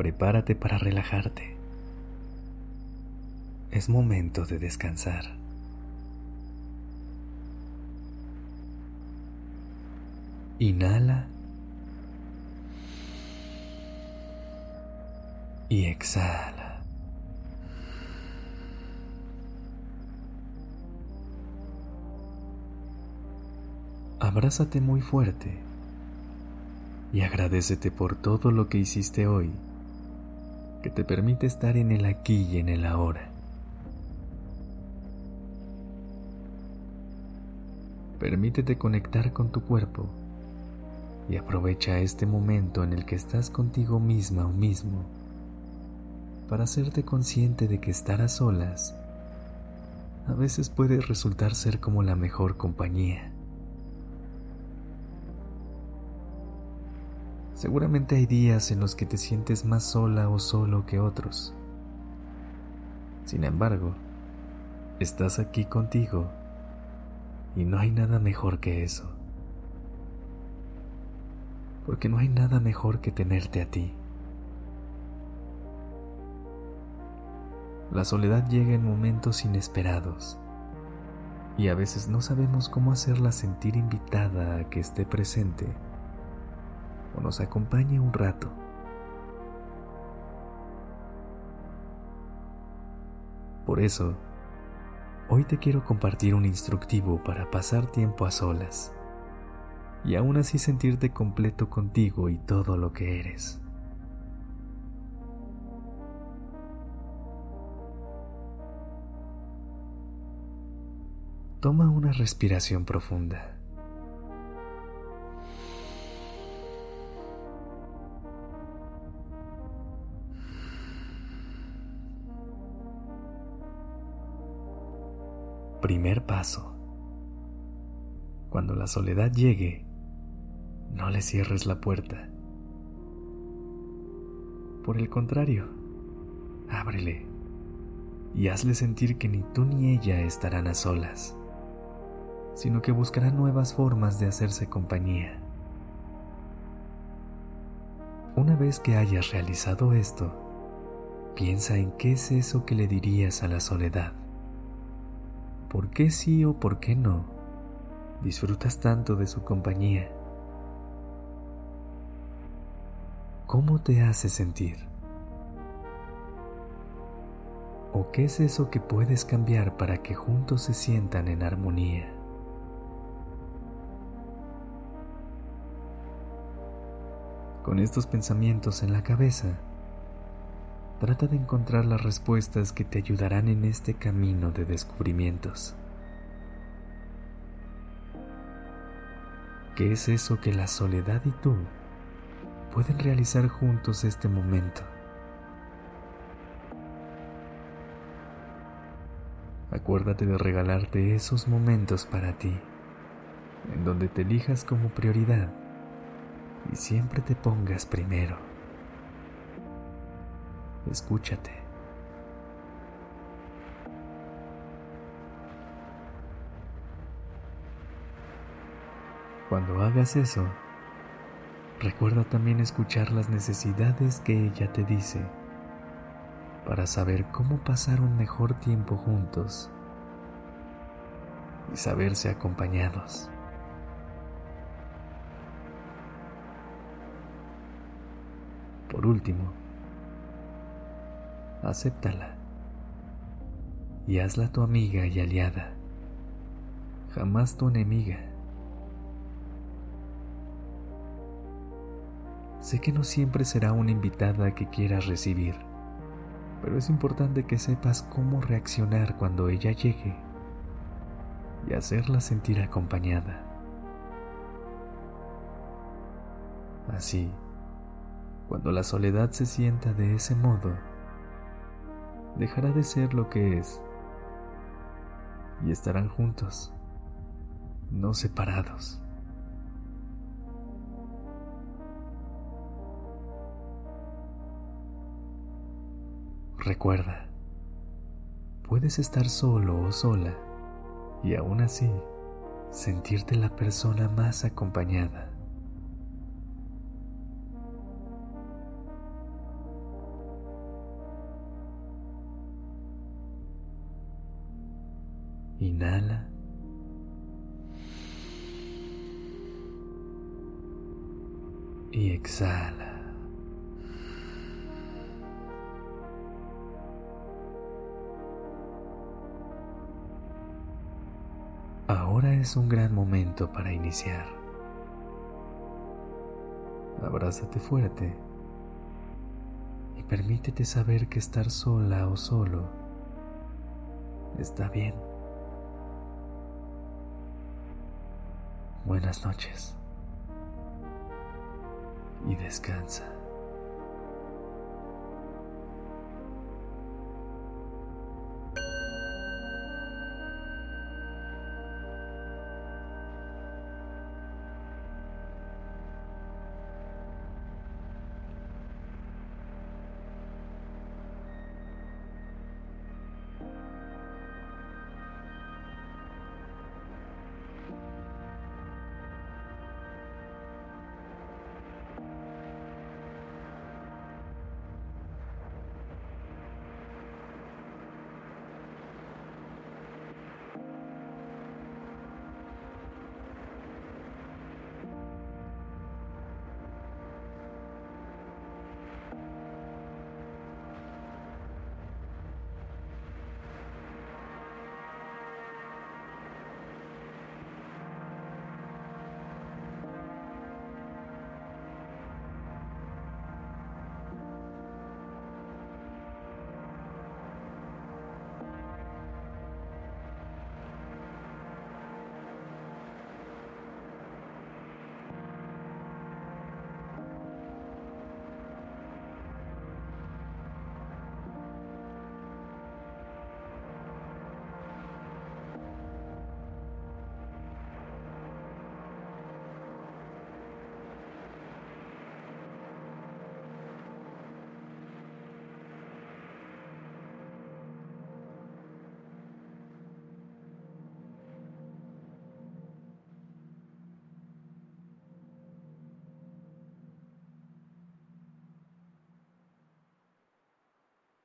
Prepárate para relajarte. Es momento de descansar. Inhala y exhala. Abrázate muy fuerte y agradecete por todo lo que hiciste hoy, que te permite estar en el aquí y en el ahora. Permítete conectar con tu cuerpo y aprovecha este momento en el que estás contigo misma o mismo para hacerte consciente de que estar a solas a veces puede resultar ser como la mejor compañía. Seguramente hay días en los que te sientes más sola o solo que otros. Sin embargo, estás aquí contigo y no hay nada mejor que eso. Porque no hay nada mejor que tenerte a ti. La soledad llega en momentos inesperados y a veces no sabemos cómo hacerla sentir invitada a que esté presente o nos acompañe un rato. Por eso, hoy te quiero compartir un instructivo para pasar tiempo a solas y aún así sentirte completo contigo y todo lo que eres. Toma una respiración profunda. Primer paso. Cuando la soledad llegue, no le cierres la puerta. Por el contrario, ábrele y hazle sentir que ni tú ni ella estarán a solas sino que buscará nuevas formas de hacerse compañía. Una vez que hayas realizado esto, piensa en qué es eso que le dirías a la soledad. ¿Por qué sí o por qué no disfrutas tanto de su compañía? ¿Cómo te hace sentir? ¿O qué es eso que puedes cambiar para que juntos se sientan en armonía? Con estos pensamientos en la cabeza, trata de encontrar las respuestas que te ayudarán en este camino de descubrimientos. ¿Qué es eso que la soledad y tú pueden realizar juntos este momento? Acuérdate de regalarte esos momentos para ti, en donde te elijas como prioridad y siempre te pongas primero. Escúchate. Cuando hagas eso, recuerda también escuchar las necesidades que ella te dice para saber cómo pasar un mejor tiempo juntos y saberse acompañados. Por último, acéptala y hazla tu amiga y aliada, jamás tu enemiga. Sé que no siempre será una invitada que quieras recibir, pero es importante que sepas cómo reaccionar cuando ella llegue y hacerla sentir acompañada. Así, Cuando la soledad se sienta de ese modo, dejará de ser lo que es y estarán juntos, no separados. Recuerda, puedes estar solo o sola y aún así sentirte la persona más acompañada. Inhala. Y exhala. Ahora es un gran momento para iniciar. Abrázate fuerte y permítete saber que estar sola o solo está bien. Buenas noches y descansa.